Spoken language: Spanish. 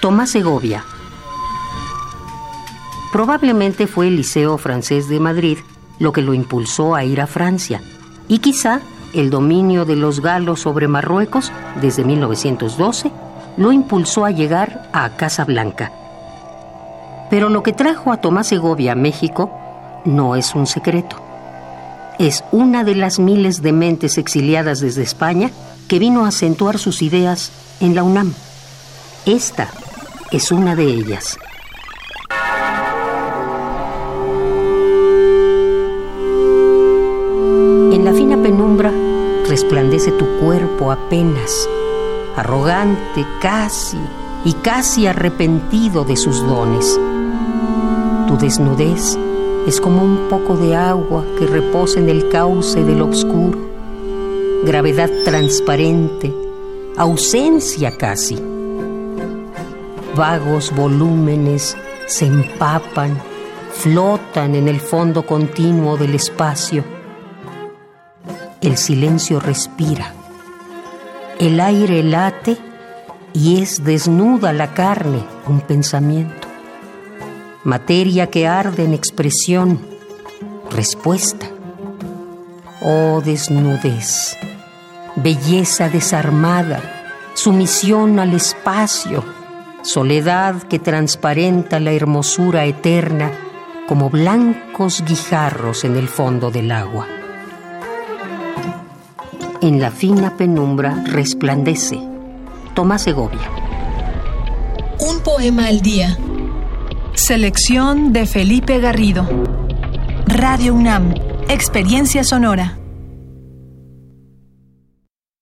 Tomás Segovia. Probablemente fue el Liceo Francés de Madrid lo que lo impulsó a ir a Francia y quizá el dominio de los galos sobre Marruecos desde 1912 lo impulsó a llegar a Casablanca. Pero lo que trajo a Tomás Segovia a México no es un secreto. Es una de las miles de mentes exiliadas desde España que vino a acentuar sus ideas en la UNAM. Esta es una de ellas. En la fina penumbra resplandece tu cuerpo apenas, arrogante casi y casi arrepentido de sus dones. Tu desnudez es como un poco de agua que reposa en el cauce del obscuro, gravedad transparente, ausencia casi vagos volúmenes se empapan, flotan en el fondo continuo del espacio. El silencio respira, el aire late y es desnuda la carne, un pensamiento. Materia que arde en expresión, respuesta. Oh desnudez, belleza desarmada, sumisión al espacio soledad que transparenta la hermosura eterna como blancos guijarros en el fondo del agua. En la fina penumbra resplandece Tomás Segovia. Un poema al día. Selección de Felipe Garrido. Radio UNAM, Experiencia Sonora.